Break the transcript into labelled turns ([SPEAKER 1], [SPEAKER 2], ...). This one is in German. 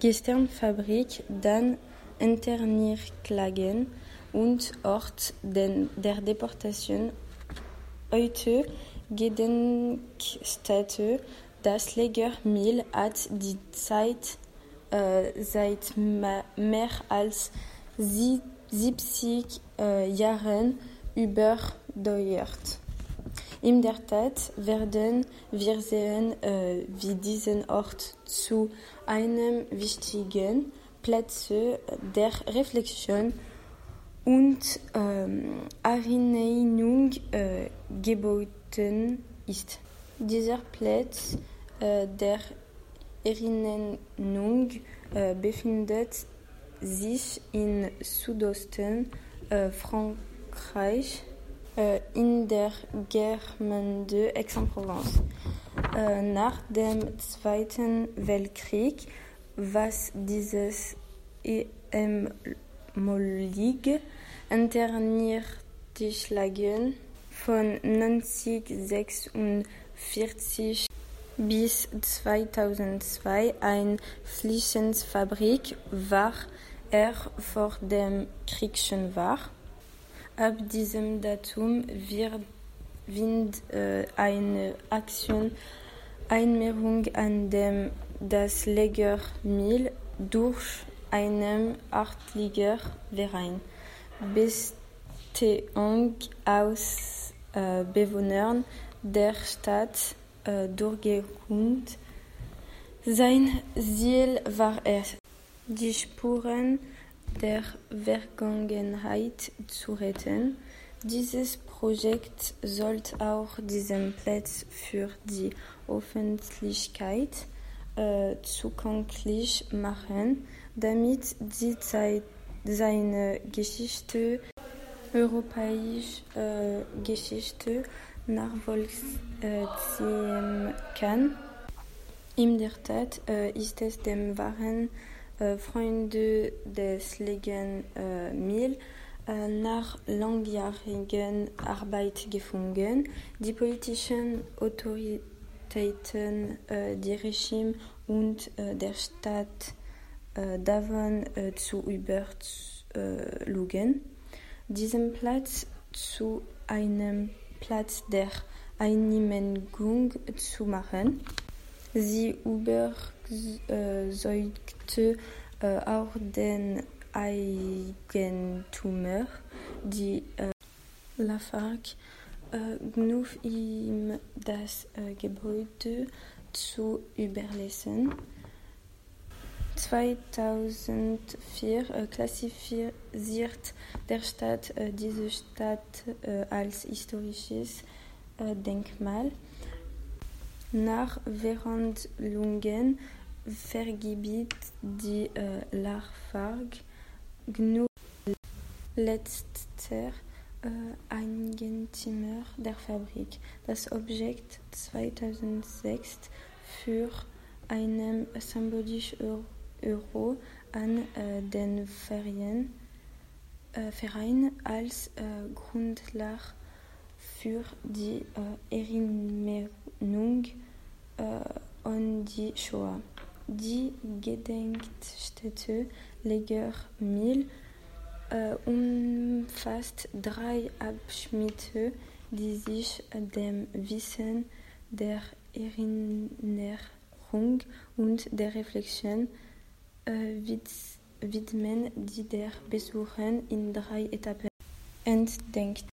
[SPEAKER 1] Gesternfabrik, dann Internierklagen und Ort der Deportation. Heute Gedenkstätte. Das Lagermill hat die Zeit äh, seit mehr als 70 äh, Jahren überdauert. In der Tat werden wir sehen, äh, wie diesen Ort zu einem wichtigen Platz der Reflexion und ähm, Erinnerung äh, geboten ist. Dieser Platz äh, der Erinnerung befindet sich in Südosten Frankreich in der Gemeinde Aix-en-Provence. Äh, nach dem Zweiten Weltkrieg, was dieses ehemalige Internierungslager von 1946 bis 2002 eine Fließensfabrik war er vor dem Krieg schon war. Ab diesem Datum wird äh, eine Aktion Einmehrung an dem das Lagermill durch einen Artliger-Verein bestehend aus äh, Bewohnern der Stadt äh, durchgeführt. Sein Ziel war es, die Spuren der Vergangenheit zu retten. Dieses Projekt sollte auch diesen Platz für die Öffentlichkeit äh, zugänglich machen, damit die Zeit seine Geschichte, europäische äh, Geschichte nachvollziehen kann. In der Tat äh, ist es dem wahren Freunde des Legen äh, Mill äh, nach langjährigen Arbeit gefunden. Die politischen Autoritäten, äh, die Regime und äh, der Staat äh, davon zu überzeugen, diesen Platz zu einem Platz der Einigung zu machen. Sie überzeugte äh, auch den Eigentümer, die äh, Lafargue, äh, genug ihm das Gebäude zu überlassen. 2004 äh, klassifiziert der Staat diese Stadt als historisches Denkmal. Nach Verhandlungen vergibt die äh, Lafargue genug letzter äh, Eigentümer der Fabrik. Das Objekt 2006 für einen symbolischen Euro an äh, den Verein, äh, Verein als äh, Grundlage für die äh, Erinnerung äh, an die Shoah. Die Gedenkstätte Leger Mill äh, umfasst drei Abschnitte, die sich dem Wissen der Erinnerung und der Reflexion widmen, die der Besucher in drei Etappen entdeckt.